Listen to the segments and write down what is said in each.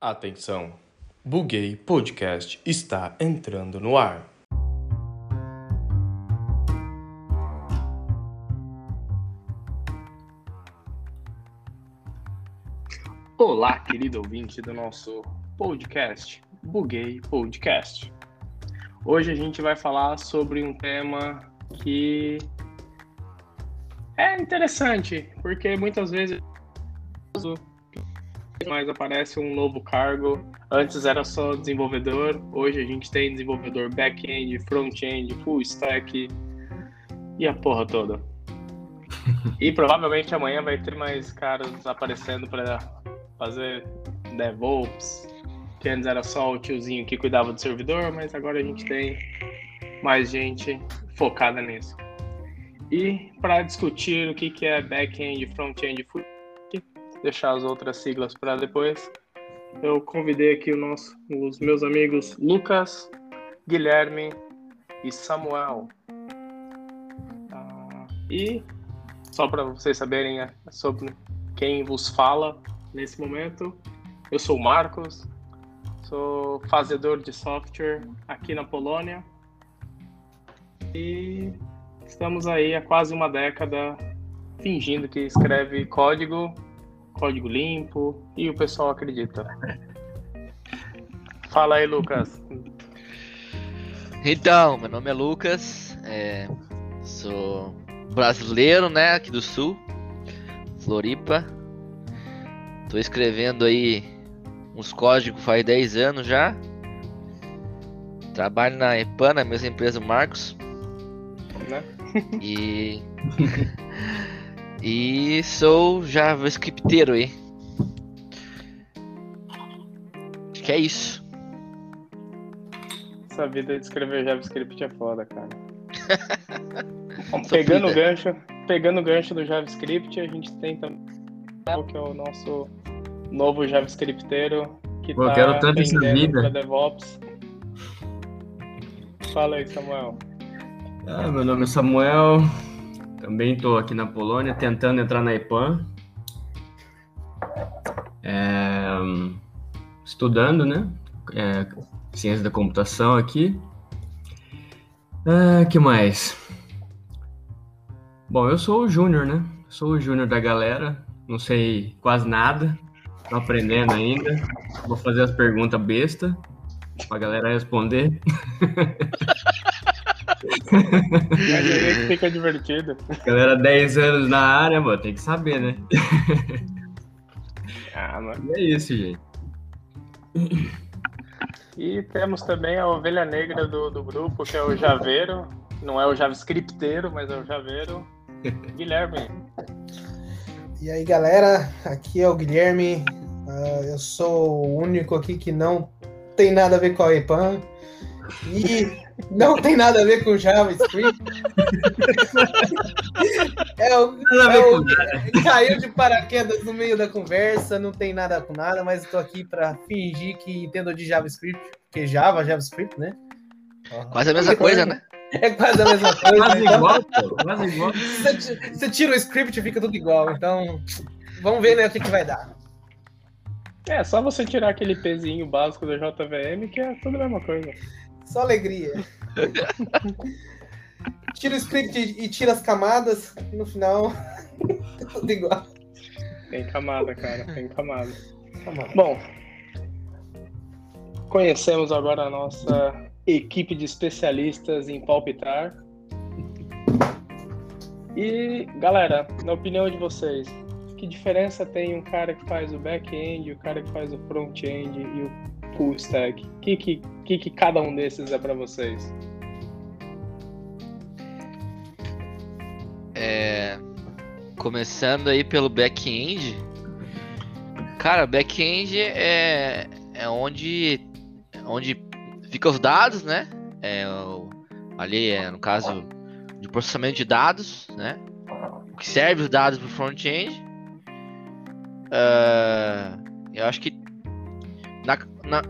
Atenção! Buguei Podcast está entrando no ar. Olá, querido ouvinte do nosso podcast, Buguei Podcast. Hoje a gente vai falar sobre um tema que é interessante, porque muitas vezes mais aparece um novo cargo. Antes era só desenvolvedor, hoje a gente tem desenvolvedor back-end, front-end, full stack e a porra toda. E provavelmente amanhã vai ter mais caras aparecendo para fazer DevOps, que antes era só o tiozinho que cuidava do servidor, mas agora a gente tem mais gente focada nisso. E para discutir o que, que é back-end, front-end, full deixar as outras siglas para depois. Eu convidei aqui nosso, os meus amigos Lucas, Guilherme e Samuel. Ah, e só para vocês saberem é, sobre quem vos fala nesse momento, eu sou o Marcos, sou fazedor de software aqui na Polônia e estamos aí há quase uma década fingindo que escreve código código limpo e o pessoal acredita. Fala aí, Lucas. Então, meu nome é Lucas, é, sou brasileiro, né, aqui do Sul, Floripa. Tô escrevendo aí uns códigos faz 10 anos já. Trabalho na EPAN, mesma empresa Marcos. Né? E E sou JavaScripteiro aí. Acho que é isso. Essa vida de escrever JavaScript é foda, cara. pegando o gancho, pegando o gancho do JavaScript, a gente tem também que é o nosso novo JavaScripteiro que Pô, tá quero tanto essa vida. DevOps. Fala aí, Samuel. Ah, meu nome é Samuel, também estou aqui na Polônia tentando entrar na IPAN. É, estudando, né? É, ciência da computação aqui. Ah, que mais? Bom, eu sou o júnior, né? Sou o júnior da galera. Não sei quase nada. Tô aprendendo ainda. Vou fazer as perguntas besta pra galera responder. Mas fica divertido. Galera, 10 anos na área, mano, tem que saber, né? Ah, mano. E é isso, gente. E temos também a ovelha negra do, do grupo, que é o Javeiro. Não é o JavaScripteiro, mas é o Javeiro. Guilherme. E aí, galera, aqui é o Guilherme. Uh, eu sou o único aqui que não tem nada a ver com a EPAM. E não tem nada a ver com JavaScript. é o, é o caiu de paraquedas no meio da conversa, não tem nada com nada, mas estou aqui para fingir que entendo de JavaScript, porque Java, JavaScript, né? Quase a mesma coisa, né? É quase a mesma coisa. Quase então, igual, pô. Quase igual. Você, você tira o script e fica tudo igual. Então, vamos ver né, o que, que vai dar. É, só você tirar aquele pezinho básico da JVM que é tudo a mesma coisa. Só alegria. tira o script e tira as camadas, e no final, tudo igual. Tem camada, cara, tem camada. camada. Bom, conhecemos agora a nossa equipe de especialistas em palpitar. E, galera, na opinião de vocês, que diferença tem um cara que faz o back-end, o cara que faz o front-end e o stack? O que, que, que, que cada um desses é para vocês? É, começando aí pelo back-end. Cara, back-end é, é onde, onde fica os dados, né? É, ali é no caso de processamento de dados, né? Que serve os dados para o front-end. Uh, eu acho que na,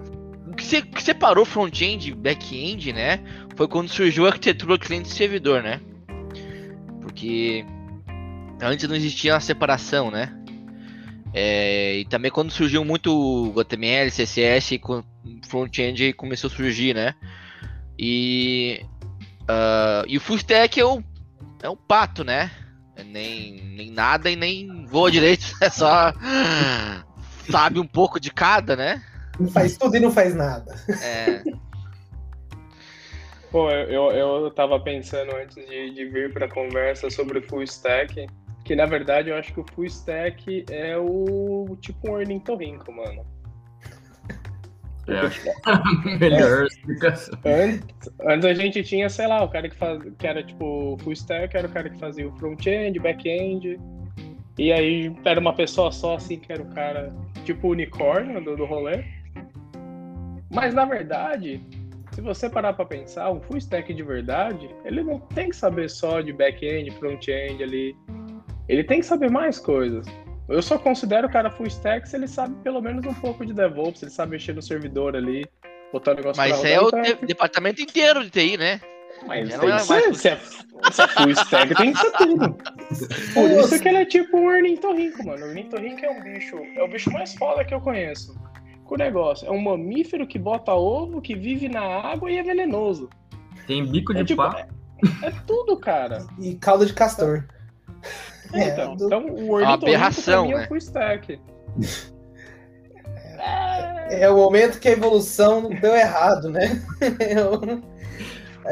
o que, se, que separou front-end e back-end, né? Foi quando surgiu a arquitetura cliente-servidor, né? Porque antes não existia a separação, né? É, e também quando surgiu muito o HTML, CSS, front-end começou a surgir, né? E, uh, e o full stack é o, é um pato, né? É nem, nem nada e nem voa direito, é só sabe um pouco de cada, né? Faz tudo e não faz nada. É. Pô, eu, eu, eu tava pensando antes de, de vir pra conversa sobre full stack, que na verdade eu acho que o full stack é o tipo um ornitorrinco, mano. É, acho que é a melhor explicação. Antes, antes a gente tinha, sei lá, o cara que, faz, que era tipo full stack, era o cara que fazia o front-end, back-end. E aí era uma pessoa só, assim, que era o cara tipo unicórnio do, do rolê. Mas na verdade, se você parar para pensar, um full stack de verdade, ele não tem que saber só de back-end, front-end ali. Ele tem que saber mais coisas. Eu só considero o cara full stack se ele sabe pelo menos um pouco de DevOps, ele sabe mexer no servidor ali, botar o negócio Mas pra é o rodar, então departamento inteiro de TI, né? Mas tem que é mais ser, se é, se é full stack tem que ser tudo. Por isso que ele é tipo um ornitorrinco, mano. O ornitorrinco é um bicho, é o bicho mais foda que eu conheço. Com o negócio, é um mamífero que bota ovo, que vive na água e é venenoso. Tem bico de É tipo, papo. é, é tudo, cara. E caldo de castor. É, É, então, do- então o ornitorrinco aberração, é né? stack. É, É o momento que a evolução deu errado, né? Eu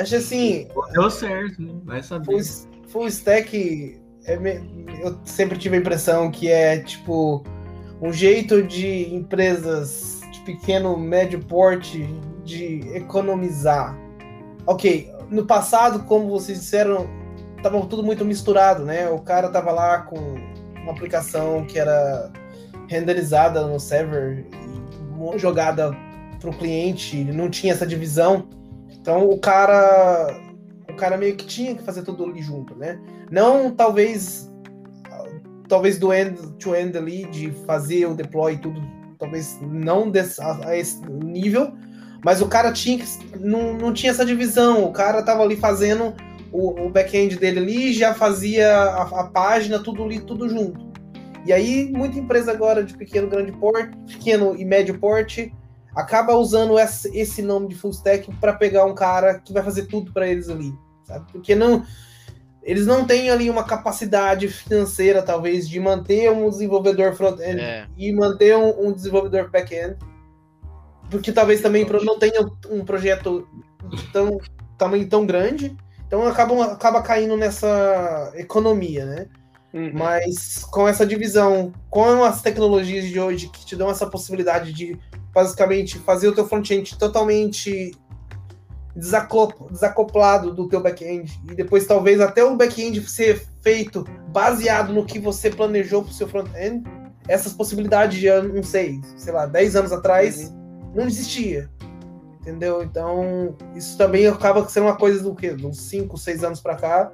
acho assim, Deu certo, né? Vai saber. full, full stack, é me- eu sempre tive a impressão que é tipo um jeito de empresas de pequeno, médio porte de economizar. Ok, no passado, como vocês disseram, tava tudo muito misturado, né? O cara tava lá com uma aplicação que era renderizada no server jogada para o cliente, não tinha essa divisão. Então o cara o cara meio que tinha que fazer tudo ali junto, né? Não talvez talvez do end to end ali de fazer o deploy e tudo, talvez não desse, a, a esse nível, mas o cara tinha que não, não tinha essa divisão. O cara tava ali fazendo o, o back-end dele ali, já fazia a, a página tudo ali tudo junto. E aí, muita empresa agora de pequeno, grande porte, pequeno e médio porte, acaba usando esse, esse nome de full stack para pegar um cara que vai fazer tudo para eles ali, sabe? Porque não eles não têm ali uma capacidade financeira, talvez, de manter um desenvolvedor front-end É. e manter um, um desenvolvedor back-end. Porque talvez também não tenha um projeto de tão tamanho tão grande. Então acabam, acaba caindo nessa economia, né? Uhum. Mas com essa divisão, com as tecnologias de hoje que te dão essa possibilidade de basicamente fazer o teu front-end totalmente desacoplado do teu back-end e depois talvez até o back-end ser feito baseado no que você planejou para o seu front-end, essas possibilidades de, não sei, sei lá, 10 anos atrás não existia. Entendeu? Então, isso também acaba sendo uma coisa do quê? De uns 5, 6 anos para cá,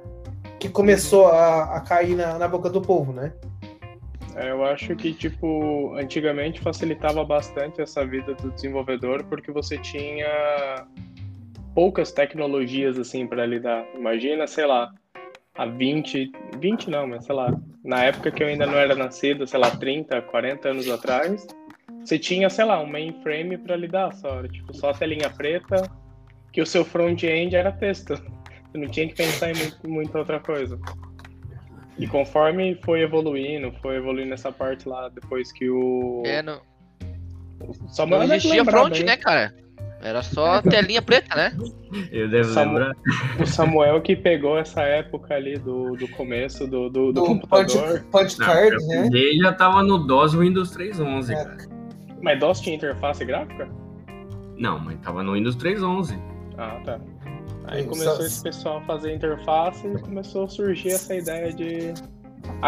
que começou a, a cair na, na boca do povo, né? É, eu acho que, tipo, antigamente facilitava bastante essa vida do desenvolvedor porque você tinha poucas tecnologias, assim, para lidar. Imagina, sei lá, há 20, 20 não, mas sei lá, na época que eu ainda não era nascido, sei lá, 30, 40 anos atrás, você tinha, sei lá, um mainframe para lidar só, tipo, só a telinha preta, que o seu front-end era texto. Você não tinha que pensar em muito, muita outra coisa. E conforme foi evoluindo, foi evoluindo essa parte lá, depois que o. É, não, Só não existia front, bem. né, cara? Era só telinha preta, né? Eu devo Samu- lembrar. O Samuel que pegou essa época ali do, do começo do, do, do computador. punch card, né? peguei e já tava no DOS Windows 3.11, É. cara. Mas DOS tinha interface gráfica? Não, mas tava no Windows 3.11. Ah, tá. Aí Isso. começou esse pessoal a fazer interface e começou a surgir essa ideia de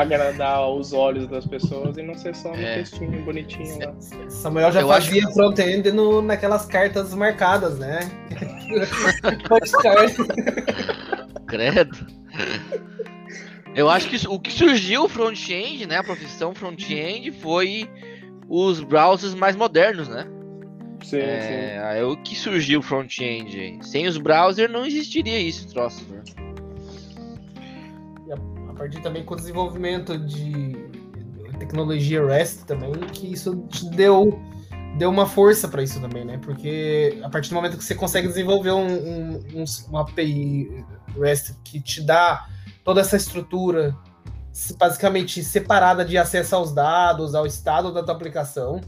agradar os olhos das pessoas e não ser só no É. textinho bonitinho lá. Samuel já Eu fazia front-end no- naquelas cartas marcadas, né? Credo. Eu acho que o que surgiu o front-end, né? A profissão front-end foi os browsers mais modernos, né? Sim, sim. É, aí o que surgiu o front-end. Sem os browsers não existiria isso, troço. né? Partir também com o desenvolvimento de, tecnologia REST também, que isso te deu, deu uma força para isso também, né? Porque a partir do momento que você consegue desenvolver um, um, um, uma API REST que te dá toda essa estrutura basicamente separada de acesso aos dados, ao estado da tua aplicação,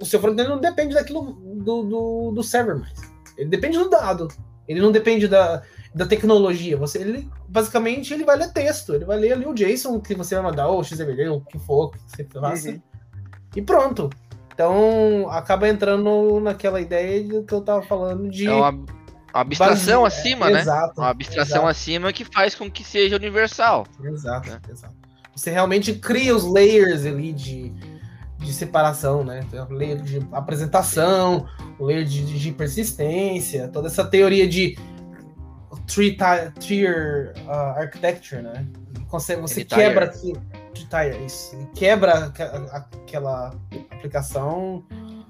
o seu front-end não depende daquilo do, do, do server mais. Ele depende do dado. Ele não depende da, da tecnologia. Você, ele, basicamente, ele vai ler texto. Ele vai ler ali o JSON que você vai mandar, ou o XML, o que for que você faça. Uhum. E pronto. Então, acaba entrando naquela ideia que eu tava falando de... É uma, uma abstração base... acima, é, né? Exato. Uma abstração exato. acima que faz com que seja universal. Exato, né? exato. Você realmente cria os layers ali de de separação, né? O layer de apresentação, o layer de, de persistência, toda essa teoria de three tier uh, architecture, né? Você, você quebra tier, isso, quebra aquela aplicação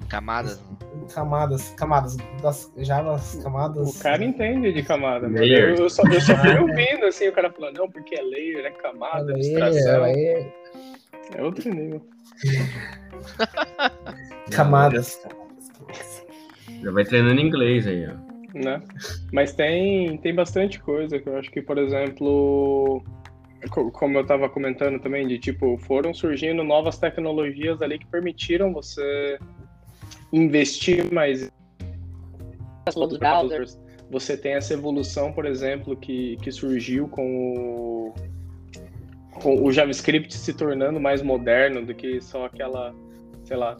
camadas, camadas, camadas das Java, camadas. O cara entende de camada, eu, eu, só, eu só fui ouvindo assim o cara falando não porque é layer, é camada, é abstração. Layer. É outro nível. Camadas. Já vai treinando inglês aí, ó. Né? Mas tem, tem bastante coisa que eu acho que, por exemplo, como eu estava comentando também, de tipo, foram surgindo novas tecnologias ali que permitiram você investir mais dos browsers. Você tem essa evolução, por exemplo, que, que surgiu com o com o JavaScript se tornando mais moderno do que só aquela, sei lá,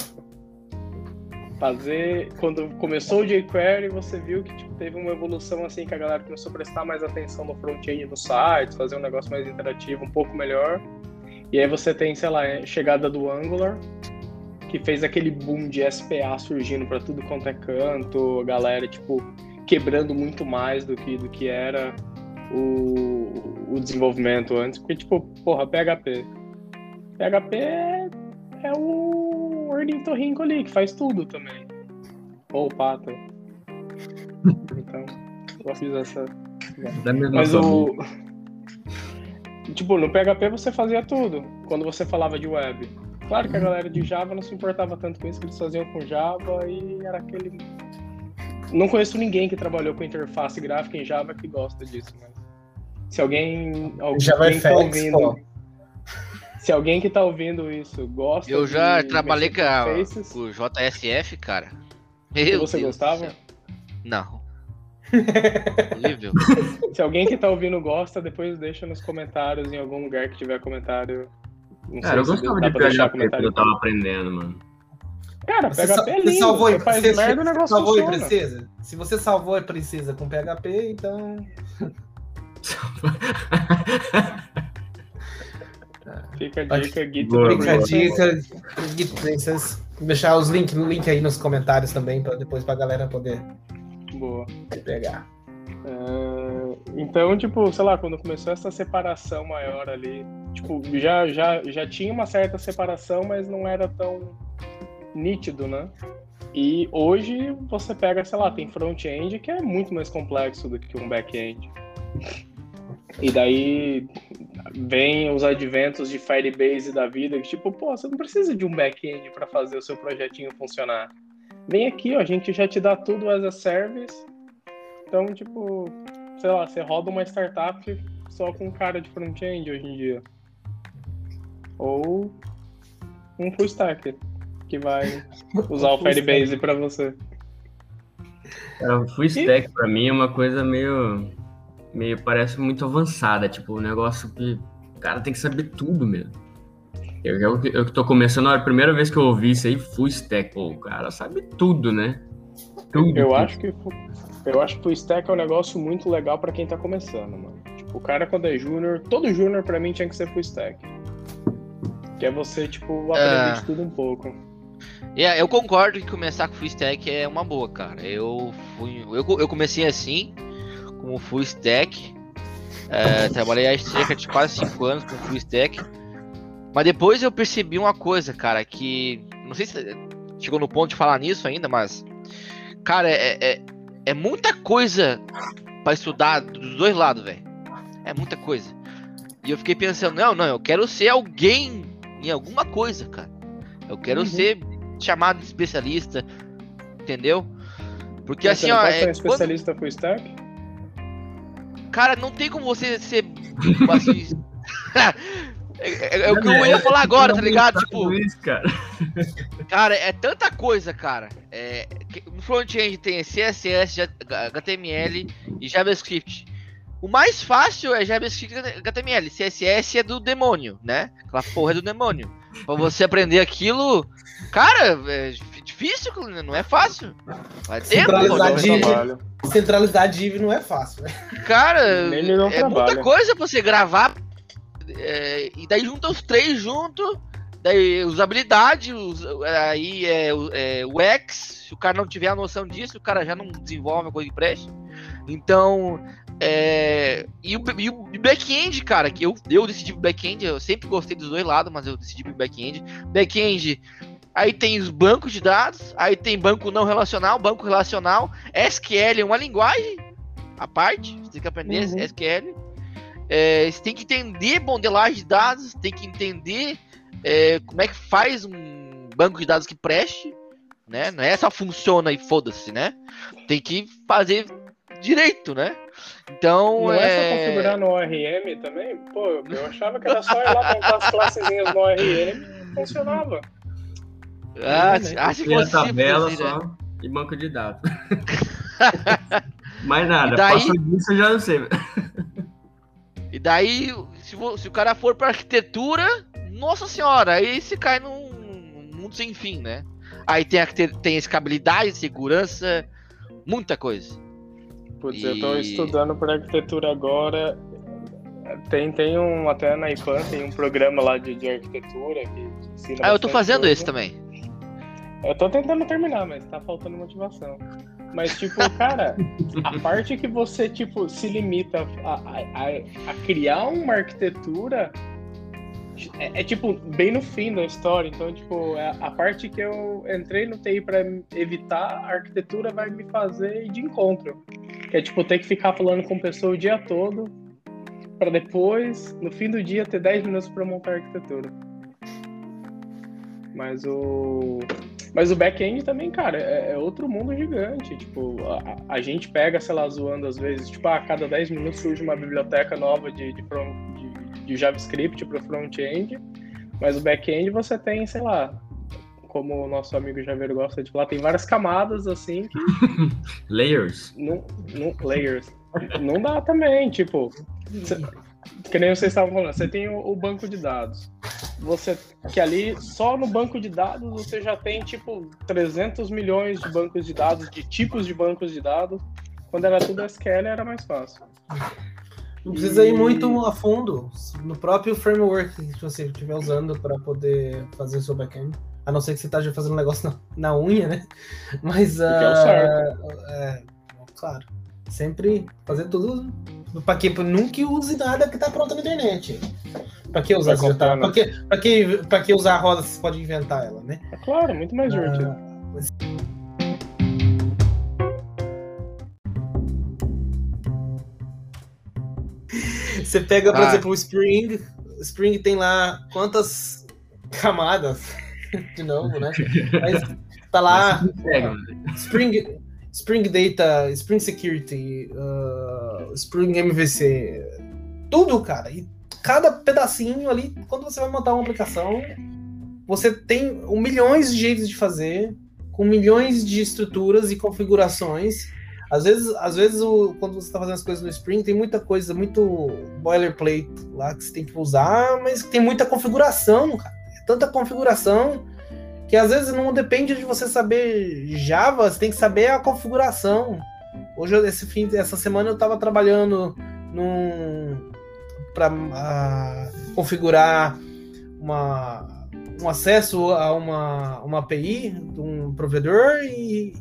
fazer quando começou o jQuery, você viu que tipo, teve uma evolução assim que a galera começou a prestar mais atenção no front-end no site, fazer um negócio mais interativo, um pouco melhor. E aí você tem, sei lá, a chegada do Angular, que fez aquele boom de SPA surgindo para tudo quanto é canto, a galera tipo quebrando muito mais do que do que era o, o desenvolvimento antes, porque, tipo, porra, PHP. PHP é, é ornitorrinco ali, que faz tudo também. Ou o pato. Então, eu fiz essa. Mas o. Tipo, no PHP você fazia tudo, quando você falava de web. Claro que a galera de Java não se importava tanto com isso, que eles faziam com Java e era aquele. Não conheço ninguém que trabalhou com interface gráfica em Java que gosta disso, mas se alguém, alguém já vai tá ouvindo. Se alguém que tá ouvindo isso gosta, eu já trabalhei com, a, com o JSF, cara. Meu você Deus gostava? Não. Horrível. Se alguém que tá ouvindo gosta, depois deixa nos comentários em algum lugar que tiver comentário. Não Cara, eu gostava de PHP que eu tava aprendendo, mano. Cara, PHP você, é lindo. Você salvou, você faz você, merda, o negócio salvou funciona. princesa? Se você salvou a princesa com PHP, então... Fica a dica, Git Fica a dica, Git Princess. Vou deixar os links link aí nos comentários também, para depois pra galera poder Boa. pegar. Uh, então, tipo, sei lá, quando começou essa separação maior ali, tipo, já, já, já tinha uma certa separação, mas não era tão nítido, né? E hoje você pega, sei lá, tem front-end que é muito mais complexo do que um back-end. E daí vem os adventos de Firebase da vida, que tipo, pô, você não precisa de um back-end para fazer o seu projetinho funcionar. Vem aqui, ó, a gente já te dá tudo as a service. Então, tipo, sei lá, você roda uma startup só com cara de front-end hoje em dia. Ou um full stack que vai usar o Firebase para você. Cara, o full stack para mim é uma coisa meio meio parece muito avançada, tipo, um negócio que o cara tem que saber tudo mesmo. Eu, eu, eu tô começando, a primeira vez que eu ouvi isso aí, full stack, pô, o cara sabe tudo, né? Tudo. Eu tudo. acho que eu acho que full stack é um negócio muito legal para quem tá começando, mano. Tipo, o cara quando é júnior, todo júnior para mim tinha que ser full stack. Que é você, tipo, aprender É. de tudo um pouco. Yeah, eu concordo que começar com full stack é uma boa, cara. Eu fui, eu, eu comecei assim, como full stack. É, trabalhei há cerca de quase 5 anos com full stack. Mas depois eu percebi uma coisa, cara, que não sei se chegou no ponto de falar nisso ainda, mas cara, é, é, é muita coisa pra estudar dos dois lados, velho. É muita coisa. E eu fiquei pensando, não, não, eu quero ser alguém em alguma coisa, cara. Eu quero Uhum. ser chamado de especialista, entendeu? Porque Você assim, ó, um é, quando- especialista full stack? Cara, não tem como você ser assim. é, é- é o que eu ia falar agora, tá ligado? Tipo, Isso, cara. Cara, é tanta coisa, cara. É, no front-end tem CSS, HTML e JavaScript. O mais fácil é JavaScript e HTML. CSS é do demônio, né? Aquela porra é do demônio. Pra você aprender aquilo, cara, é difícil, não é fácil. Vai tempo, Centralizar div. Centralizar div não é fácil, né? Cara, é muita trabalho. coisa pra você gravar. é, e daí junta os três junto. Daí usabilidade, us- aí é, o- é o X. Se o cara não tiver a noção disso, o cara já não desenvolve a coisa que preste. Então. É, e o, o back-end, cara, que eu, eu decidi pro back-end, eu sempre gostei dos dois lados, mas eu decidi pro back-end. Back-end, aí tem os bancos de dados, aí tem banco não relacional, banco relacional, SQL é uma linguagem à parte, você tem que aprender Uhum. SQL. É, você tem que entender modelagem de dados, tem que entender é, como é que faz um banco de dados que preste, né? Não é só funciona e foda-se, né? Tem que fazer direito, né? Então, Não é só é... configurar no ORM também? Pô, eu achava que era só ir lá montar as classezinhas no ORM e funcionava. Ah, se- ah, se Tem a fosse tabela simples, né? só e banco de dados. Mais nada. E daí- Passou disso eu já não sei. E daí, se, vo- se o cara for pra arquitetura, nossa senhora, aí se cai num mundo sem fim, né? Aí tem, tem escabilidade, segurança, muita coisa. Putz, eu tô E- estudando para arquitetura agora. Tem, tem um, até na IPAN, tem um programa lá de, de arquitetura que ensina Ah, eu tô bastante fazendo coisa. isso também. Eu tô tentando terminar, mas tá faltando motivação. Mas, tipo, cara, a parte que você, tipo, se limita a, a, a- a criar uma arquitetura é, é, tipo, bem no fim da história. Então, tipo, é a parte que eu entrei no TI pra evitar, a arquitetura vai me fazer ir de encontro. Que é, tipo, ter que ficar falando com pessoa o dia todo pra depois, no fim do dia, ter 10 minutos pra montar a arquitetura. Mas o... Mas o back-end também, cara, é, é outro mundo gigante. Tipo, a, a gente pega, sei lá, zoando às vezes, tipo, a cada 10 minutos surge uma biblioteca nova de, de, front- de- de JavaScript para front-end. Mas o back-end você tem, sei lá, como o nosso amigo Javeiro gosta de falar, tem várias camadas assim que Layers. não, não layers. Não dá também, tipo, cê- que nem vocês estavam falando, você tem o, o banco de dados. Você que ali só no banco de dados você já tem tipo 300 milhões de bancos de dados, de tipos de bancos de dados. Quando era tudo SQL era mais fácil. Não precisa ir E- muito a fundo no próprio framework que você estiver usando para poder fazer o seu backend. A não ser que você esteja fazendo um negócio na, na unha, né? Mas. que é ah, é, claro. Sempre fazer tudo. Pra que nunca use nada que tá pronto na internet. Pra que usar se já tá, pra, que, pra, que, pra que usar a roda se você pode inventar ela, né? É claro, muito mais divertido. Ah, Você pega, por Ah. exemplo, o Spring. O Spring tem lá quantas camadas? De novo, né? Mas tá lá Pega, Spring, Spring Data, Spring Security, uh, Spring MVC, tudo, cara. E cada pedacinho ali, quando você vai montar uma aplicação, você tem milhões de jeitos de fazer, com milhões de estruturas e configurações. Às vezes, às vezes o, quando você está fazendo as coisas no Spring, tem muita coisa, muito boilerplate lá que você tem que usar, mas tem muita configuração, cara. É tanta configuração que às vezes não depende de você saber Java, você tem que saber a configuração. Hoje, esse fim, essa semana eu estava trabalhando num para configurar uma, um acesso a uma, uma API de um provedor e,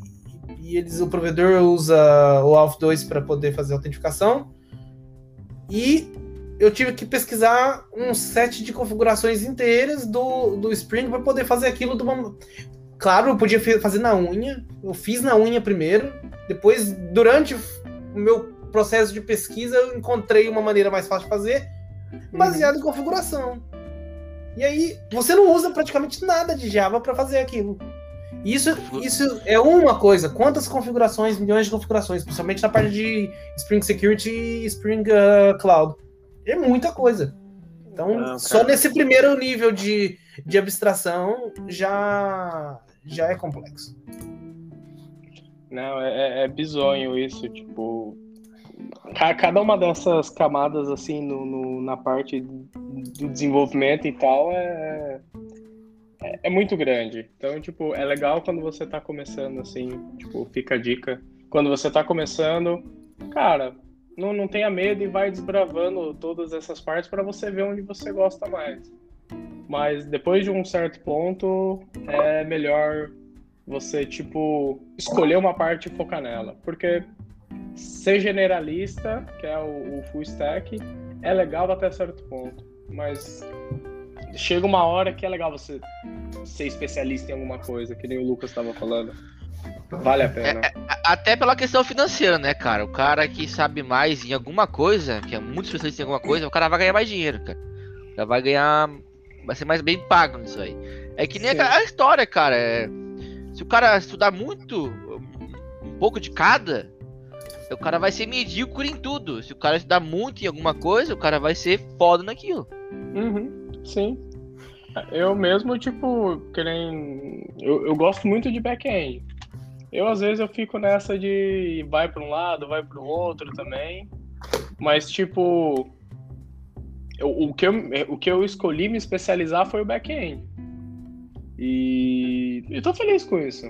e eles, o provedor usa o Auth 2 para poder fazer autenticação. E eu tive que pesquisar um set de configurações inteiras do, do Spring para poder fazer aquilo de uma. Claro, eu podia fazer na unha. Eu fiz na unha primeiro. Depois, durante o meu processo de pesquisa, eu encontrei uma maneira mais fácil de fazer, baseado em configuração. E aí você não usa praticamente nada de Java para fazer aquilo. Isso, isso é uma coisa. Quantas configurações, milhões de configurações, principalmente na parte de Spring Security e Spring uh, Cloud. É muita coisa. Então, Não, só nesse primeiro nível de, de abstração já, já é complexo. Não, é, é- é bizonho isso, tipo. Ca- Cada uma dessas camadas, assim, no, no- na parte do desenvolvimento e tal, é, é, é muito grande. Então, tipo, é legal quando você tá começando, assim, tipo, fica a dica. Quando você tá começando, cara, não, não tenha medo e vai desbravando todas essas partes para você ver onde você gosta mais. Mas depois de um certo ponto, é melhor você, tipo, escolher uma parte e focar nela. Porque ser generalista, que é o, o full stack, é legal até certo ponto. Mas chega uma hora que é legal você ser especialista em alguma coisa, que nem o Lucas estava falando. Vale a pena. A- Até pela questão financeira, né, cara? O cara que sabe mais em alguma coisa, que é muito especialista em alguma coisa, o cara vai ganhar mais dinheiro, cara. Vai ganhar. Vai ser mais bem pago nisso aí. É que nem a, a história, cara. é, se o cara estudar muito, um pouco de cada, o cara vai ser medíocre em tudo. Se o cara estudar muito em alguma coisa, o cara vai ser foda naquilo. Uhum, sim. Eu mesmo, tipo, que nem. Eu, eu gosto muito de back-end. Eu, às vezes, eu fico nessa de vai para um lado, vai para o outro também. Mas, tipo. eu- o, que eu, o que eu escolhi me especializar foi o back-end. E eu tô feliz com isso.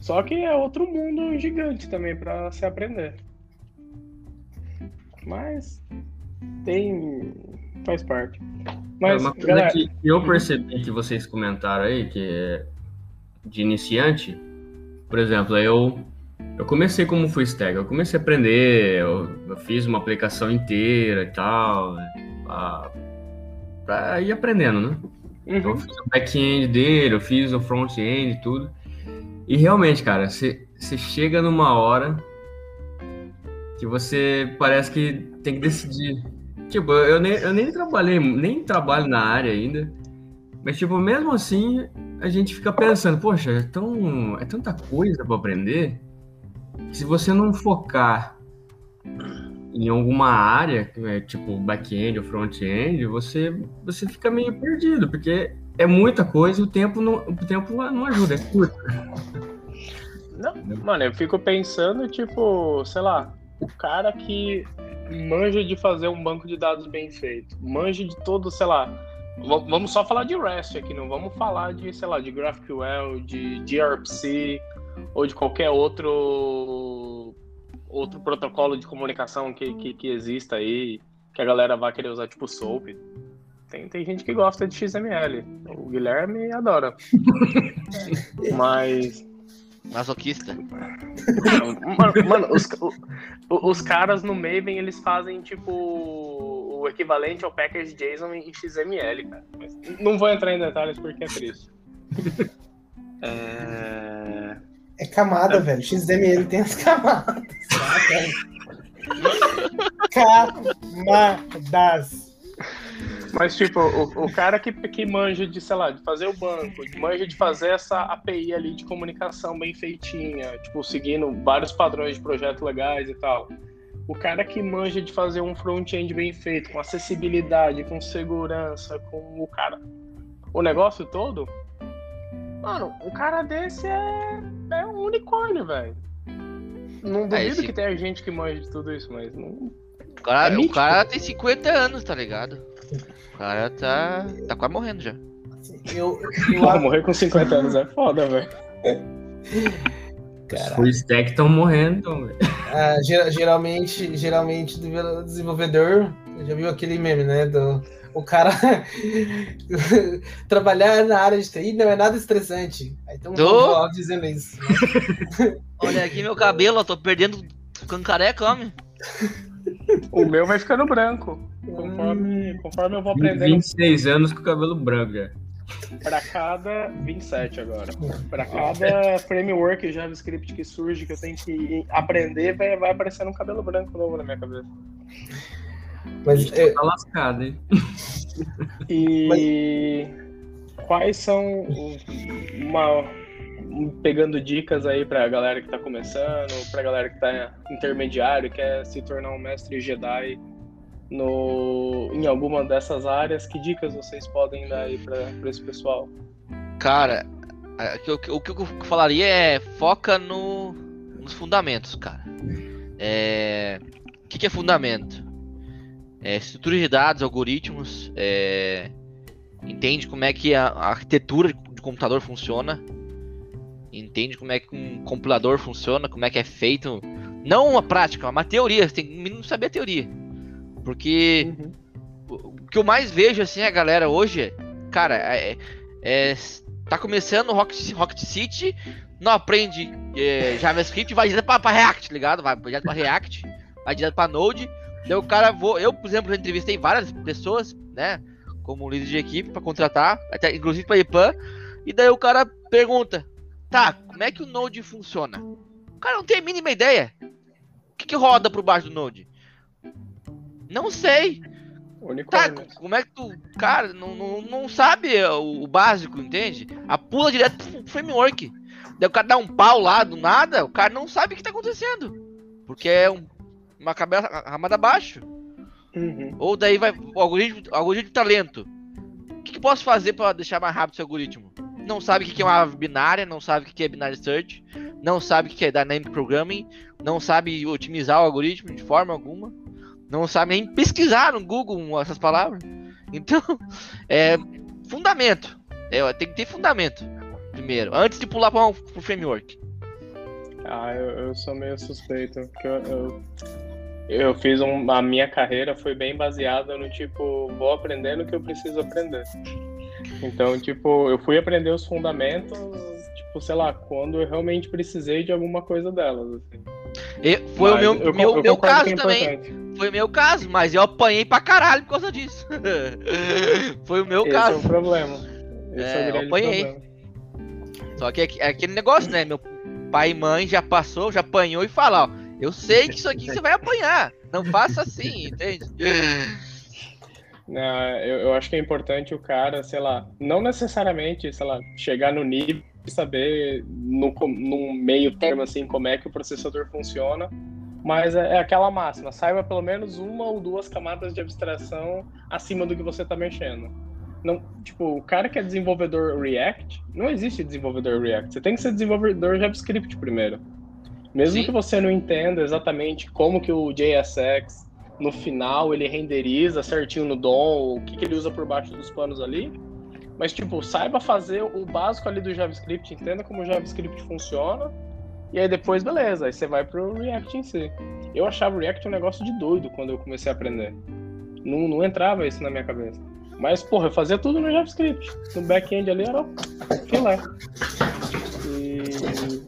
Só que é outro mundo gigante também para se aprender. Mas tem. faz parte. Mas, uma coisa galera, que eu percebi que vocês comentaram aí, que é de iniciante, por exemplo, eu, eu comecei como full stack, eu comecei a aprender, eu, eu fiz uma aplicação inteira e tal, pra, pra ir aprendendo, né? Eu uhum, fiz o back-end dele, eu fiz o front-end e tudo. E realmente, cara, você chega numa hora que você parece que tem que decidir. Tipo, eu nem, eu nem trabalhei, nem trabalho na área ainda. Mas, tipo, mesmo assim, a gente fica pensando, poxa, é, tão, é tanta coisa para aprender. Se você não focar em alguma área, é, tipo back-end ou front-end, você, você fica meio perdido, porque é muita coisa e o tempo não, o tempo não ajuda, é curto. Não, mano, eu fico pensando, tipo, sei lá, o cara que manja de fazer um banco de dados bem feito, manja de todo, sei lá, vamos só falar de REST aqui, não vamos falar de, sei lá, de GraphQL, de gRPC ou de qualquer outro outro protocolo de comunicação que, que, que exista aí, que a galera vai querer usar, tipo SOAP. Tem, tem gente que gosta de XML. O Guilherme adora. Mas Masoquista. Mano, mano, os, o- os caras no Maven, eles fazem, tipo, o equivalente ao package JSON em XML, cara. Mas não vou entrar em detalhes porque é triste. É... É camada, velho. XML tem as camadas. Camadas. Mas, tipo, o, o cara que, que manja de, sei lá, de fazer o banco, manja de fazer essa API ali de comunicação bem feitinha, tipo, seguindo vários padrões de projeto legais e tal. O cara que manja de fazer um front-end bem feito, com acessibilidade, com segurança, com o cara. O negócio todo. Mano, um cara desse é, é um unicórnio, velho. Não duvido esse- que tenha gente que manja de tudo isso, mas não. O cara, É o cara tem 50 anos, tá ligado? O cara tá, tá quase morrendo já. Eu, eu, Pô, morrer com 50 anos é foda, velho. Os full stack estão morrendo, então, velho. ah, ger- geralmente, geralmente, do desenvolvedor, já viu aquele meme, né? Do, o cara trabalhar na área de TI não é nada estressante. Aí tem um Do? dizendo isso. Olha aqui meu cabelo, eu tô perdendo, ficando careca, homem. O meu vai ficando branco. Conforme, conforme eu vou aprendendo 26 anos com o cabelo branco já. pra cada 27 agora. Pra cada framework JavaScript que surge, que eu tenho que aprender, vai, vai aparecendo um cabelo branco novo na minha cabeça. Mas eu, Tá lascado, hein? E quais são uma pegando dicas aí pra galera que tá começando, pra galera que tá intermediário, quer se tornar um mestre Jedi no em alguma dessas áreas, que dicas vocês podem dar aí pra esse pessoal? Cara, o que, eu- falaria é foca no, nos fundamentos, cara. É, o que, que é fundamento? É estrutura de dados, algoritmos, é, entende como é que a, arquitetura de computador funciona, entende como é que um compilador funciona, como é que é feito, não uma prática, uma teoria, você tem que saber a teoria. Porque o o que eu mais vejo assim a galera hoje, é, cara, é, é- tá começando Rocket, Rocket City, não aprende é, JavaScript, vai direto pra, pra React, ligado? Vai direto pra React, vai direto pra Node. Daí o cara vou, eu, por exemplo, já entrevistei várias pessoas, né, como líder de equipe pra contratar, até inclusive pra IPAN, e daí o cara pergunta: "Tá, como é que o Node funciona?" O cara não tem a mínima ideia. O que, que roda por baixo do Node? Não sei. Tá, Unicórnios. como é que tu. Cara, não, não, não sabe o, o básico, entende? A pula direto pro framework. Daí o cara dá um pau lá do nada, o cara não sabe o que tá acontecendo. Porque é um- uma cabeça ramada abaixo. Uhum. Ou daí vai. O algoritmo, o algoritmo de talento. O que, que posso fazer pra deixar mais rápido esse algoritmo? Não sabe o que que é uma binária, não sabe o que que é binary search, não sabe o que que é dynamic programming, não sabe otimizar o algoritmo de forma alguma, não sabe nem pesquisar no Google essas palavras. Então, é fundamento. É, tem que ter fundamento primeiro, antes de pular para pro framework. Ah, eu, eu sou meio suspeito, porque eu, eu, eu fiz um, a minha carreira foi bem baseada no tipo, vou aprendendo o que eu preciso aprender. Então, tipo, eu fui aprender os fundamentos, tipo, sei lá, quando eu realmente precisei de alguma coisa delas. Assim. E foi o Mas meu, eu, meu, eu meu concordo caso é também. Foi o meu caso, mas eu apanhei pra caralho por causa disso. foi o meu Esse caso. é o problema. Esse É, é, eu o grande apanhei. problema. Só que é é aquele negócio, né? Meu pai e mãe já passou, já apanhou e fala, ó, eu sei que isso aqui você vai apanhar. Não faça assim, entende? Não, eu, eu acho que é importante o cara, sei lá, não necessariamente, sei lá, chegar no nível de saber no, num meio termo assim como é que o processador funciona, mas é, é aquela máxima, saiba pelo menos uma ou duas camadas de abstração acima do que você está mexendo. Não, tipo, o cara que é desenvolvedor React, não existe desenvolvedor React. Você tem que ser desenvolvedor JavaScript primeiro. Mesmo Sim. que você não entenda exatamente como que o JSX no final ele renderiza certinho no DOM, o que, que ele usa por baixo dos panos ali. Mas, tipo, saiba fazer o básico ali do JavaScript, entenda como o JavaScript funciona, e aí depois, beleza, aí você vai pro React em si. Eu achava o React um negócio de doido quando eu comecei a aprender. Não, não entrava isso na minha cabeça. Mas, porra, eu fazia tudo no JavaScript. No back-end ali era filé. E...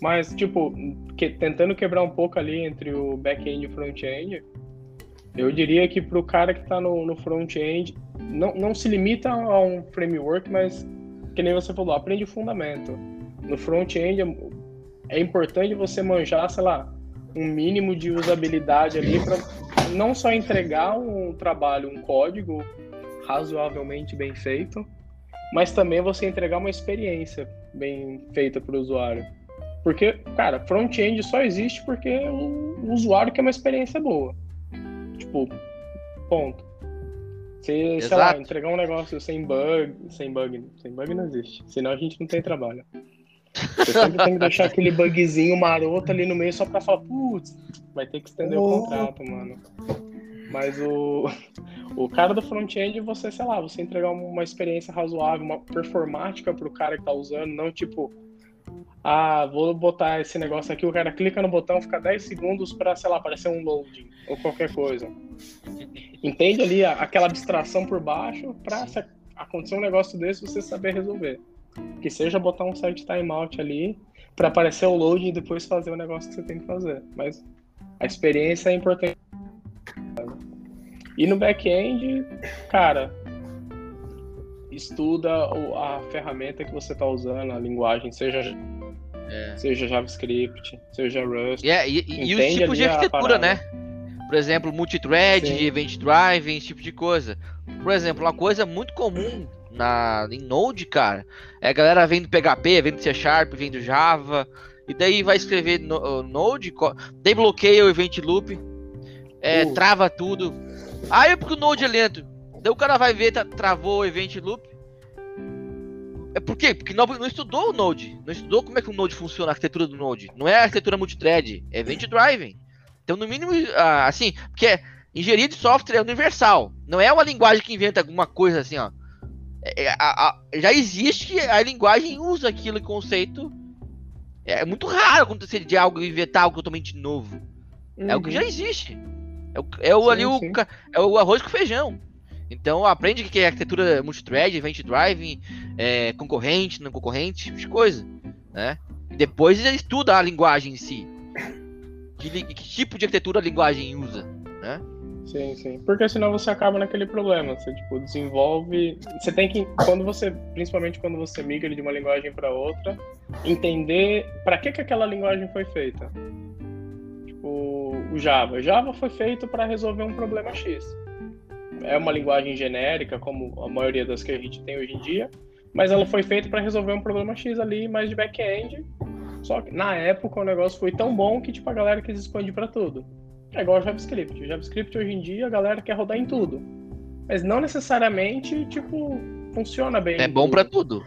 Mas, tipo, que- tentando quebrar um pouco ali entre o back-end e o front-end, eu diria que pro cara que tá no, no front-end, não, não se limita a um framework, mas que nem você falou, aprende o fundamento. No front-end é, importante você manjar, sei lá, um mínimo de usabilidade ali para não só entregar um trabalho, um código razoavelmente bem feito, mas também você entregar uma experiência bem feita para o usuário. Porque, cara, front-end só existe porque o, usuário quer uma experiência boa. Tipo, ponto. Você, sei lá, entregar um negócio sem bug, sem bug, sem bug não existe. Senão a gente não tem trabalho. Você sempre tem que deixar aquele bugzinho maroto ali no meio só pra falar, putz, vai ter que estender Oh. o contrato, mano. Mas o, o cara do front-end, você, sei lá, você entregar uma experiência razoável, uma performática pro cara que tá usando, não tipo, ah, vou botar esse negócio aqui, o cara clica no botão, fica 10 segundos pra, sei lá, aparecer um loading ou qualquer coisa. Entende ali aquela abstração por baixo pra se acontecer um negócio desse você saber resolver. Que seja botar um set timeout ali pra aparecer o loading e depois fazer o negócio que você tem que fazer. Mas a experiência é importante. E no back-end, cara, estuda a ferramenta que você está usando, a linguagem, seja, É. seja JavaScript, seja Rust. E, é- e- e- os tipos de arquitetura, né? Por exemplo, multithread, Sim. event driving, esse tipo de coisa. Por exemplo, uma coisa muito comum na, em Node, cara, é a galera vem do PHP, vem do C Sharp, vem do Java, e daí vai escrever no, Node, daí bloqueia o event loop, é, Uh. trava tudo. Aí é porque o Node é lento. Daí o cara vai ver, tá, travou o event loop. É por quê? Porque não, não estudou o Node. Não estudou como é que o Node funciona, a arquitetura do Node. Não é a arquitetura multithread, é event driving. Então, no mínimo, assim, porque engenharia de software é universal. Não é uma linguagem que inventa alguma coisa assim, ó. É- a- a- já existe, a linguagem usa aquele conceito. É muito raro acontecer de algo inventar algo totalmente novo. É o que já existe. É o, é o Sim, ali o, sim. ca- é o arroz com feijão. Então aprende o que é arquitetura multithread, event driving, é, concorrente, não concorrente, tipo de coisa, né? E depois ele estuda a linguagem em si. Que, que tipo de arquitetura a linguagem usa, né? Sim, sim. Porque senão você acaba naquele problema. Você, tipo, desenvolve. Você tem que. Quando você. Principalmente quando você migra de uma linguagem para outra, entender para que, que aquela linguagem foi feita. Tipo, o Java. Java foi feito para resolver um problema X. É uma linguagem genérica, como a maioria das que a gente tem hoje em dia, mas ela foi feita para resolver um problema X ali, mais de back-end. Só que na época o negócio foi tão bom que tipo, a galera quis expandir para tudo. É igual o JavaScript. O JavaScript hoje em dia a galera quer rodar em tudo. Mas não necessariamente, tipo, funciona bem. É bom pra tudo.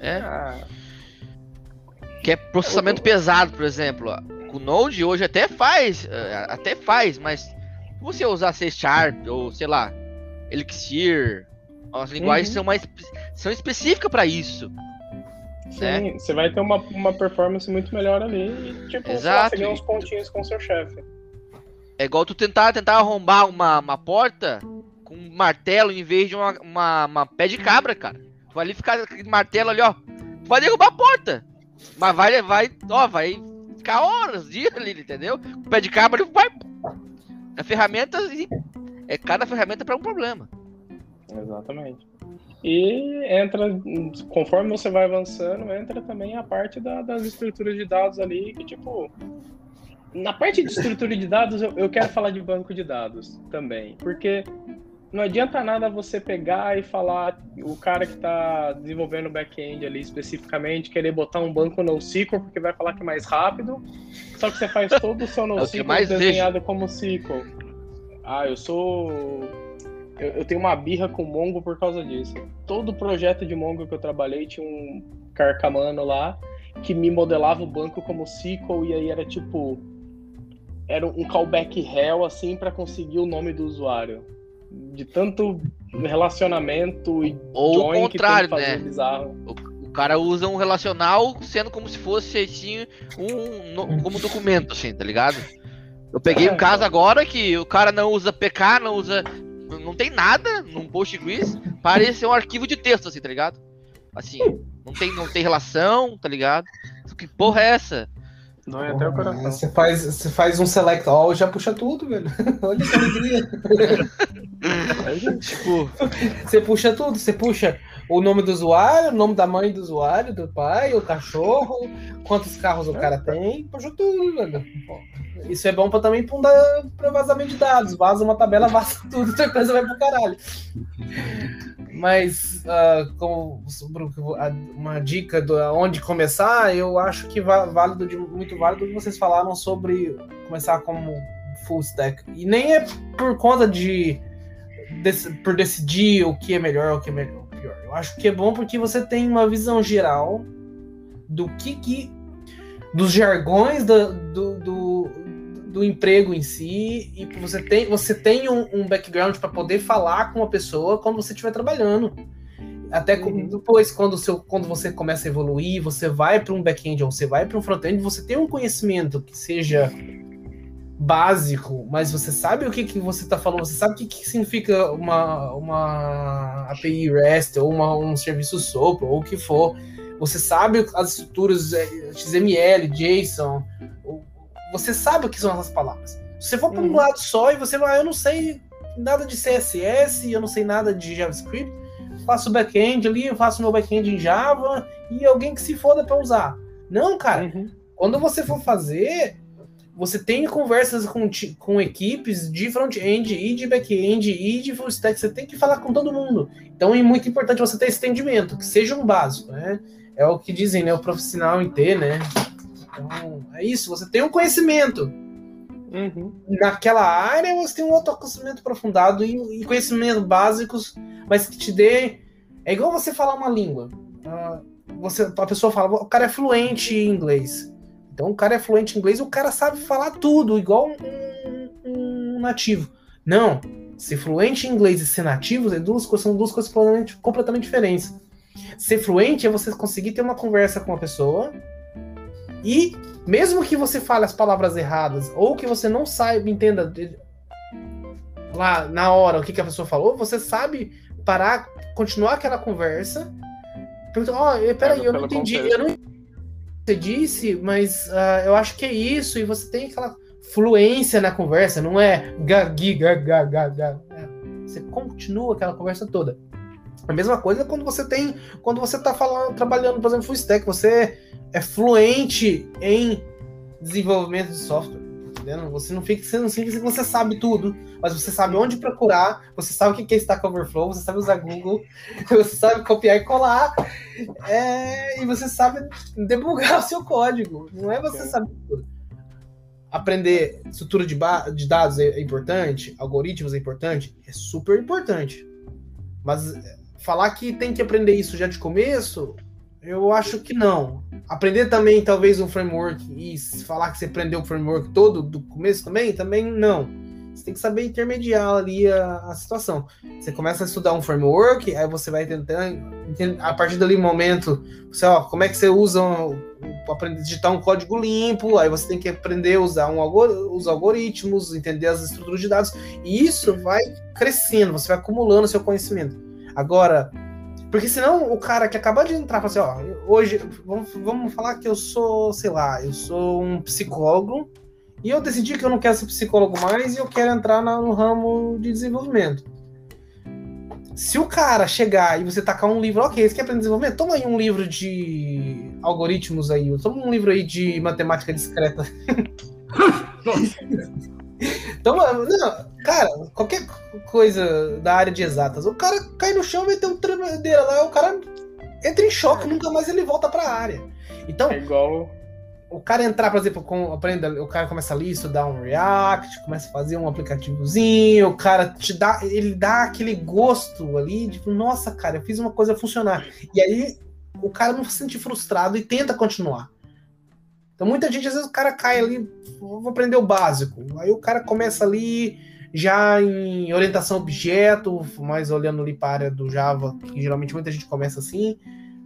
É, é, Ah, que é processamento pesado, por exemplo. O Node hoje até faz, é, até faz, mas se você usar C Sharp ou sei lá, Elixir, as linguagens Uhum. são mais são específicas pra isso. sim, né? você vai ter uma, uma performance muito melhor ali e, tipo, Exato. você ganha uns pontinhos com o seu chefe. É igual tu tentar tentar arrombar uma, uma porta com um martelo em vez de uma, uma, uma pé de cabra, cara. Tu vai ali ficar com martelo ali, ó. Tu vai derrubar a porta. Mas vai, vai, ó, vai ficar horas, dias ali, entendeu? O pé de cabra ele vai. A ferramenta. e- É cada ferramenta para um problema. Exatamente. E entra, conforme você vai avançando, entra também a parte da- das estruturas de dados ali, que tipo. Na parte de estrutura de dados, eu, eu quero falar de banco de dados também. Porque não adianta nada você pegar e falar, o cara que está desenvolvendo o back-end ali especificamente, querer botar um banco NoSQL porque vai falar que é mais rápido, só que você faz todo o seu que NoSQL mais desenhado como SQL. Ah, eu sou eu, eu tenho uma birra com Mongo por causa disso. Todo projeto de Mongo que eu trabalhei tinha um carcamano lá que me modelava o banco como SQL e aí era tipo era um callback hell assim para conseguir o nome do usuário. De tanto relacionamento e Ou o contrário, né? bizarro. O cara usa um relacional sendo como se fosse assim, um como documento, assim, tá ligado? Eu peguei um É, caso então. agora que o cara não usa PK, não usa. Não tem nada num Postgres, parece um arquivo de texto, assim, tá ligado? Assim, não tem, não tem relação, tá ligado? Que porra é essa? Dói até o coração. Você faz, você faz um select all e já puxa tudo, velho. Olha que alegria. Tipo, Você puxa tudo, você puxa o nome do usuário, o nome da mãe do usuário, do pai, o cachorro, quantos carros o cara tem, puxa tudo, velho. Isso é bom pra, também um pra vazamento de dados. Vaza uma tabela, vaza tudo, a coisa vai pro caralho. Mas, ah, como uma dica de onde começar, eu acho que válido, de- muito válido que vocês falaram sobre começar como full stack. E nem é por conta de dec- por decidir o que é melhor o que é melhor, pior. Eu acho que é bom porque você tem uma visão geral do que, que dos jargões do, do, do, do emprego em si e você tem você tem um, um background para poder falar com a pessoa quando você estiver trabalhando. Até Uhum. depois, quando, seu, quando você começa a evoluir, você vai para um back-end ou você vai para um front-end, você tem um conhecimento que seja básico, mas você sabe o que, que você está falando, você sabe o que, que significa uma, uma API REST ou uma, um serviço SOAP ou o que for. Você sabe as estruturas eh, XML, JSON, você sabe o que são essas palavras. Se você for para um Uhum. lado só e você vai, eu não sei nada de CSS, eu não sei nada de JavaScript, faço back-end ali, eu faço meu back-end em Java e alguém que se foda para usar. Não, cara, Uhum. quando você for fazer, você tem conversas com, com equipes de front-end e de back-end e de full stack, você tem que falar com todo mundo. Então é muito importante você ter esse entendimento, que seja um básico, né? É o que dizem, né? O profissional em T, né? Então, é isso, você tem um conhecimento. Uhum. Naquela área, você tem um outro conhecimento aprofundado e, e conhecimentos básicos, mas que te dê. É igual você falar uma língua. Ah, você, a pessoa fala, o cara é fluente em inglês. Então o cara é fluente em inglês e o cara sabe falar tudo, igual um, um nativo. Não. Ser fluente em inglês e ser nativo é duas, são duas coisas completamente, completamente diferentes. Ser fluente é você conseguir ter uma conversa com uma pessoa e, mesmo que você fale as palavras erradas ou que você não saiba, entenda lá na hora o que, que a pessoa falou, você sabe parar, continuar aquela conversa. Perguntar, ó, oh, peraí, eu não entendi, contexto. eu não entendi o que você disse, mas ah, eu acho que é isso, e você tem aquela fluência na conversa, não é gagui, gagá, gagá. É, Você continua aquela conversa toda. A mesma coisa quando você tem, quando você tá falando, trabalhando, por exemplo, full stack, você é fluente em desenvolvimento de software, entendendo? Você não fica, você não fica que você sabe tudo, mas você sabe onde procurar, você sabe o que é Stack Overflow, você sabe usar Google, você sabe copiar e colar, é, e você sabe debugar o seu código. Não é você saber tudo. Aprender estrutura de, de dados é é importante, algoritmos é importante, é super importante. Mas falar que tem que aprender isso já de começo, eu acho que não. Aprender também, talvez, um framework e falar que você aprendeu o framework todo do começo também, também não. Você tem que saber intermediar ali a, a situação. Você começa a estudar um framework, aí você vai tentando, a partir dali momento, você, ó, como é que você usa, um- aprender digitar um código limpo, aí você tem que aprender a usar um os algoritmos, entender as estruturas de dados, e isso vai crescendo, você vai acumulando seu conhecimento. Agora, porque senão o cara que acabou de entrar fala assim, ó, hoje, vamos, vamos falar que eu sou, sei lá, eu sou um psicólogo e eu decidi que eu não quero ser psicólogo mais e eu quero entrar no ramo de desenvolvimento. Se o cara chegar e você tacar um livro, ok, você quer aprender desenvolvimento? Toma aí um livro de algoritmos aí, toma um livro aí de matemática discreta. Toma, não, cara, qualquer coisa da área de exatas, o cara cai no chão, vai ter um tremedeira lá, o cara entra em choque, nunca mais ele volta pra área. Então, É igual. o cara entrar, por exemplo, com, aprenda, o cara começa ali a estudar um React, começa a fazer um aplicativozinho, o cara te dá, ele dá aquele gosto ali, tipo, nossa, cara, eu fiz uma coisa funcionar. E aí o cara não se sente frustrado e tenta continuar. Então muita gente, às vezes o cara cai ali, vou aprender o básico. Aí o cara começa ali já em orientação objeto, mais olhando ali para a área do Java, que geralmente muita gente começa assim,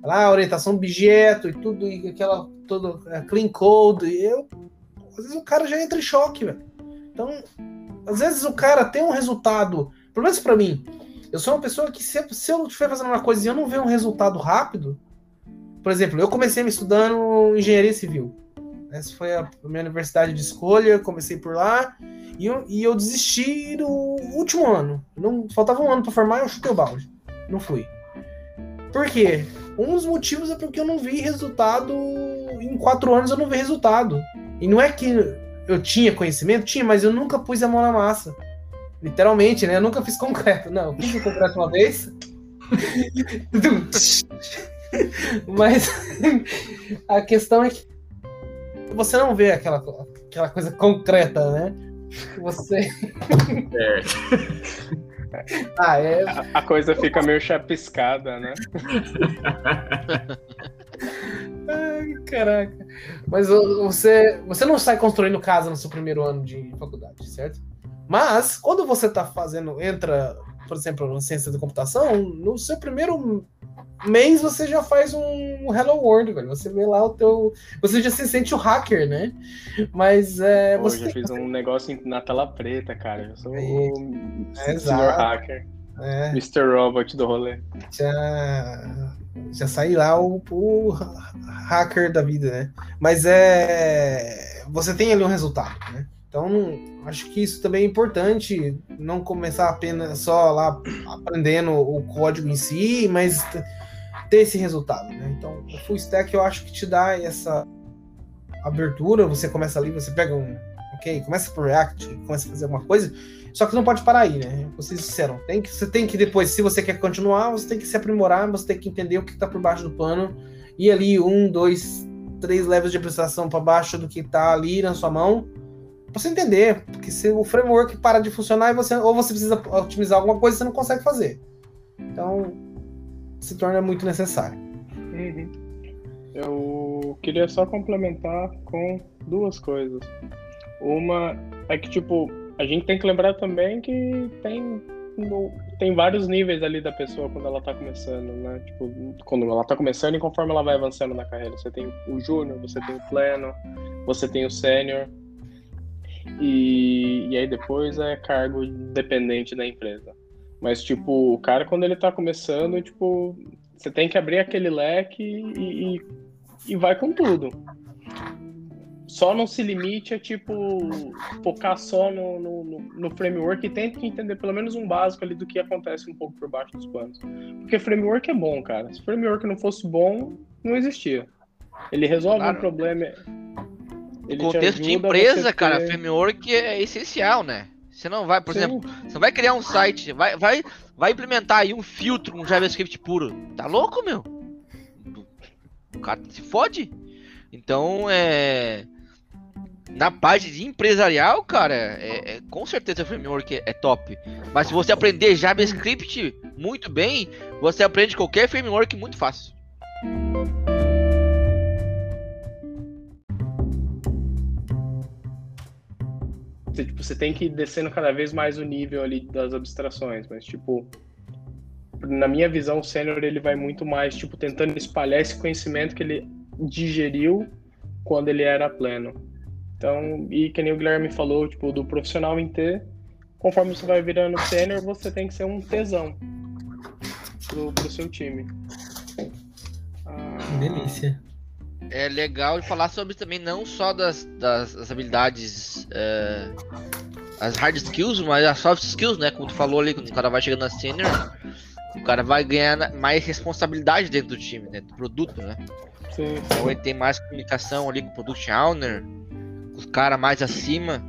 lá orientação objeto e tudo, e aquela todo é, clean code, e eu, às vezes o cara já entra em choque, velho. Então, às vezes o cara tem um resultado, pelo menos pra mim, eu sou uma pessoa que se, se eu estiver fazendo uma coisa e eu não ver um resultado rápido, por exemplo, eu comecei me estudando engenharia civil. Essa foi a minha universidade de escolha, comecei por lá, e eu, e eu desisti no último ano. Não, faltava um ano para formar, eu chutei o balde. Não fui. Por quê? Um dos motivos é porque eu não vi resultado. Em quatro anos eu não vi resultado. E não é que eu tinha conhecimento, tinha, mas eu nunca pus a mão na massa. Literalmente, né? Eu nunca fiz concreto. Não, eu fiz concreto uma vez. mas a questão é que você não vê aquela, aquela coisa concreta, né? Você. ah, é. A, a coisa fica meio chapiscada, né? Ai, caraca. Mas você, você não sai construindo casa no seu primeiro ano de faculdade, certo? Mas, quando você tá fazendo, entra, por exemplo, na ciência da computação, no seu primeiro mês você já faz um Hello World, velho. Você vê lá o teu. Você já se sente o hacker, né? Mas é. Hoje Você eu fiz um negócio na tela preta, cara. Eu sou o É, senhor exato. hacker. é, Mr. Robot do rolê. já, já sai lá o, o hacker da vida, né? Mas é. Você tem ali um resultado, né? Então, acho que isso também é importante, não começar apenas só lá aprendendo o código em si, mas ter esse resultado, né? Então, o full stack eu acho que te dá essa abertura, você começa ali, você pega um ok? Começa por React, começa a fazer alguma coisa, só que não pode parar aí, né? Vocês disseram, tem que, você tem que depois, se você quer continuar, você tem que se aprimorar, você tem que entender o que está por baixo do pano, e ali um, dois, três levels de apresentação para baixo do que está ali na sua mão, pra você entender, porque se o framework para de funcionar você, ou você precisa otimizar alguma coisa, você não consegue fazer. Então, se torna muito necessário. Uhum. Eu queria só complementar com duas coisas. Uma é que, tipo, a gente tem que lembrar também que tem, tem vários níveis ali da pessoa quando ela tá começando, né? Tipo, quando ela tá começando e conforme ela vai avançando na carreira. Você tem o júnior, você tem o pleno, você tem o sênior. E, e aí depois é cargo dependente da empresa. Mas, tipo, o cara, quando ele tá começando, tipo, você tem que abrir aquele leque e, e, e vai com tudo. Só não se limite a, tipo, focar só no, no, no, framework e tente entender pelo menos um básico ali do que acontece um pouco por baixo dos panos. Porque framework é bom, cara. Se framework não fosse bom, não existia. Ele resolve claro. um problema. Ele no contexto de empresa, ter... cara, framework é essencial, né? Você não vai, por Sim. exemplo, você vai criar um site, vai, vai, vai implementar aí um filtro, um JavaScript puro. Tá louco, meu? O cara se fode. Então, é. Na parte de empresarial, cara, é, é com certeza o framework é, é top. Mas se você aprender JavaScript muito bem, você aprende qualquer framework muito fácil. Você, tipo, você tem que ir descendo cada vez mais o nível ali das abstrações, mas tipo, na minha visão, o sênior ele vai muito mais tipo tentando espalhar esse conhecimento que ele digeriu quando ele era pleno. Então, e que nem o Guilherme falou, tipo, do profissional em T, conforme você vai virando sênior, você tem que ser um tesão pro, pro seu time. Ah, Delícia é legal falar sobre também não só das, das, das habilidades, é, as hard skills, mas as soft skills, né? Como tu falou ali, quando o cara vai chegando na senior, o cara vai ganhar mais responsabilidade dentro do time, né? Do produto, né? Sim. Então ele tem mais comunicação ali com o product owner, os caras mais acima,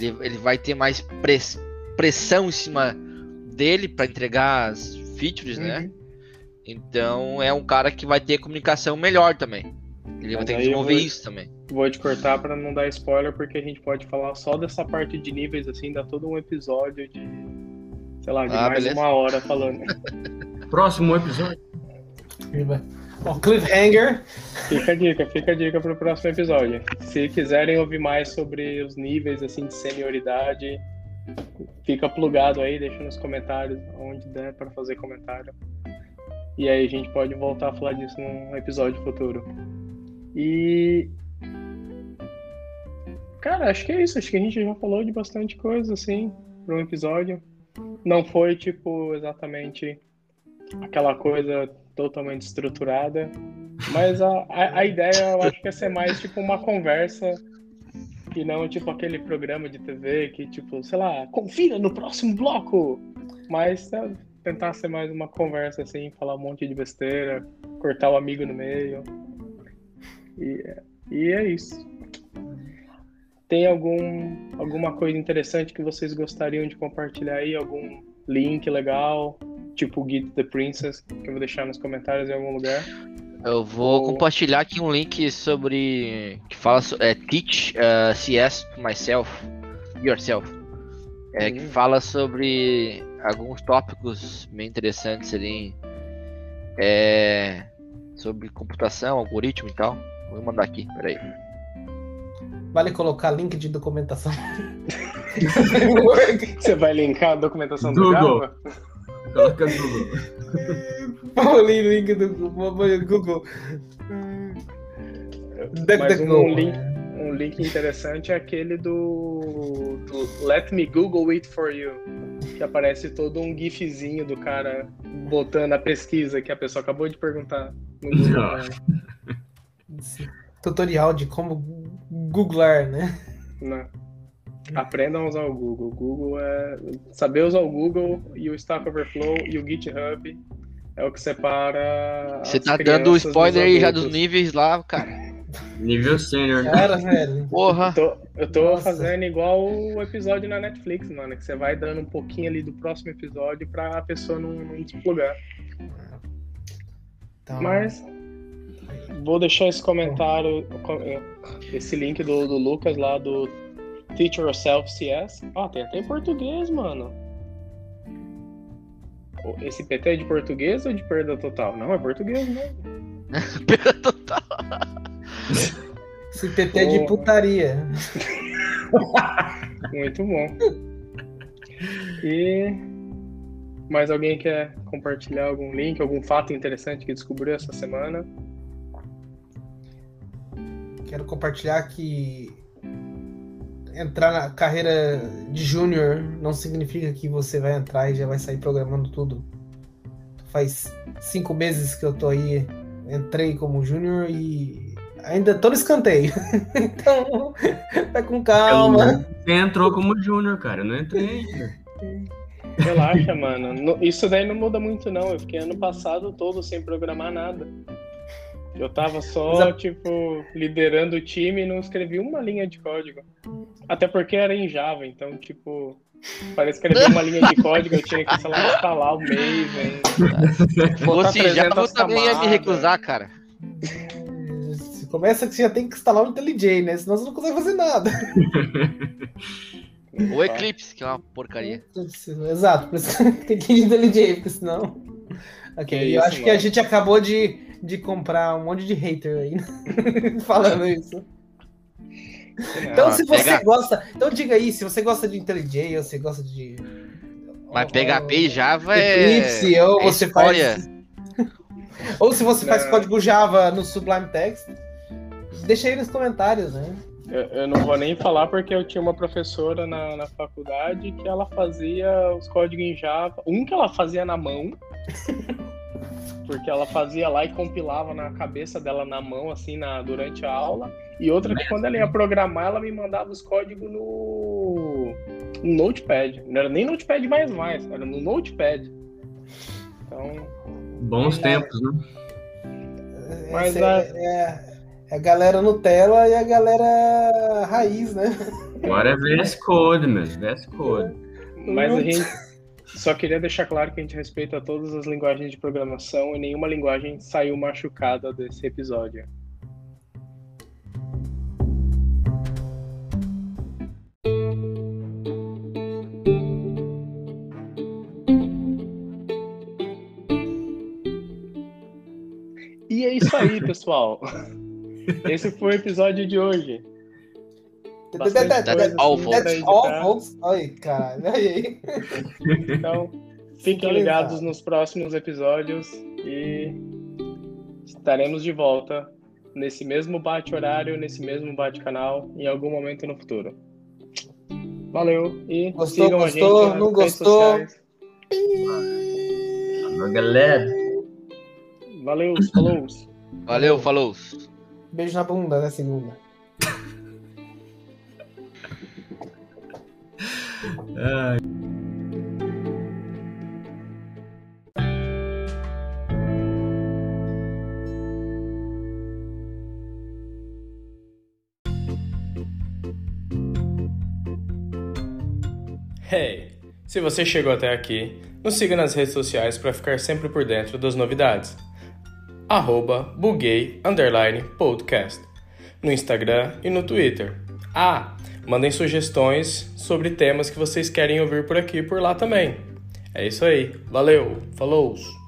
ele, ele vai ter mais press, pressão em cima dele para entregar as features, né? uhum. né? Então é um cara que vai ter comunicação melhor também. Ele vai ter que desenvolver isso também. Vou te cortar para não dar spoiler, porque a gente pode falar só dessa parte de níveis, assim, dá todo um episódio de, sei lá, de ah, mais beleza. uma hora falando. Próximo episódio. O cliffhanger. Fica a dica, fica a dica pro próximo episódio. Se quiserem ouvir mais sobre os níveis, assim, de senioridade, fica plugado aí, deixa nos comentários onde der para fazer comentário. E aí a gente pode voltar a falar disso num episódio futuro. E. Cara, acho que é isso. Acho que a gente já falou de bastante coisa, assim, um episódio. Não foi, tipo, exatamente aquela coisa totalmente estruturada. Mas a, a, a ideia, eu acho que é ser mais, tipo, uma conversa e não, tipo, aquele programa de TV que, tipo, sei lá, confira no próximo bloco! Mas é, tentar ser mais uma conversa, assim, falar um monte de besteira, cortar o amigo no meio. E, e é isso. Tem algum, alguma coisa interessante que vocês gostariam de compartilhar aí? Algum link legal? Tipo o Git the Princess, que eu vou deixar nos comentários em algum lugar. Eu vou Ou... compartilhar aqui um link sobre. que fala é, Teach uh, CS Myself, Yourself. É, que hum. fala sobre alguns tópicos bem interessantes ali. É, sobre computação, algoritmo e tal. Vou mandar aqui, peraí. Vale colocar link de documentação. Você vai linkar a documentação do Google. Coloca Google. o link do Google. Mas um link, um link interessante é aquele do, do Let Me Google It For You. Que aparece todo um gifzinho do cara botando a pesquisa que a pessoa acabou de perguntar. No Google, tutorial de como googlar, né? Não. Aprendam a usar o Google. Google é saber usar o Google e o Stack Overflow e o GitHub é o que separa. Você tá dando spoiler aí já dos níveis lá, cara. Nível sênior, né? Cara, velho. Porra! Eu tô, eu tô Nossa. fazendo igual o episódio na Netflix, mano. Que você vai dando um pouquinho ali do próximo episódio pra pessoa não, não desplugar. Então, Mas vou deixar esse comentário, esse link do, do Lucas lá do Teach Yourself CS. Ah, tem até em português, mano. Esse PT é de português ou de perda total? Não, é português, né? Perda total. Esse PT é de putaria. Muito bom. E mais alguém quer compartilhar algum link, algum fato interessante que descobriu essa semana? Quero compartilhar que entrar na carreira de júnior não significa que você vai entrar e já vai sair programando tudo. Faz cinco meses que eu tô aí, entrei como júnior e ainda tô no escanteio. então, vai com calma. Você entrou como júnior, cara. Eu não entrei. Relaxa, mano. No- Isso daí não muda muito, não. Eu fiquei ano passado todo sem programar nada. Eu tava só, tipo, liderando o time e não escrevi uma linha de código. Até porque era em Java, então, tipo, para escrever uma linha de código eu tinha que, sei lá, instalar o Maven. Já, eu 300 também ia me recusar, cara. Se Começa que você já tem que instalar um IntelliJ, né? Senão você não consegue fazer nada. O Eclipse, que é uma porcaria. Exato, por isso que tem que ir de IntelliJ, porque senão. Ok, eu acho que a mano. gente acabou de, de comprar um monte de hater aí, falando isso. Então, Ah, se você pega- gosta. Então, diga aí, se você gosta de IntelliJ ou você gosta de. Mas PHP e Java é. Eclipse, ou é você escória. faz. Ou se você faz Não. código Java no Sublime Text, deixa aí nos comentários, né? Eu, eu não vou nem falar porque eu tinha uma professora na, na faculdade que ela fazia os códigos em Java. Um que ela fazia na mão, porque ela fazia lá e compilava na cabeça dela na mão, assim, na, durante a aula. E outra que quando ela ia programar, ela me mandava os códigos no, no Notepad. Não era nem Notepad mais mais, era no Notepad. Então, Bons tempos, né? Mas a- é, é- é a galera Nutella e a galera raiz, né? Agora é VS Code, meu. VS Code. Mas a gente só queria deixar claro que a gente respeita todas as linguagens de programação e nenhuma linguagem saiu machucada desse episódio. E é isso aí, pessoal. Esse foi o episódio de hoje. Bastante That's coisa all, pra all, folks. Ai, caralho. Aí. Então, fiquem ligados nos próximos episódios e estaremos de volta nesse mesmo bate-horário, nesse mesmo bate-canal, em algum momento no futuro. Valeu e Gostou, sigam gostou? a gente Não gostou? sociais. Alô, galera. Valeu, falou! Valeu, falou. Beijo na bunda, né, segunda. Hey! Se você chegou até aqui, nos siga nas redes sociais para ficar sempre por dentro das novidades. Arroba buguei podcast no Instagram e no Twitter. Ah, mandem sugestões sobre temas que vocês querem ouvir por aqui e por lá também. É isso aí. Valeu, falou!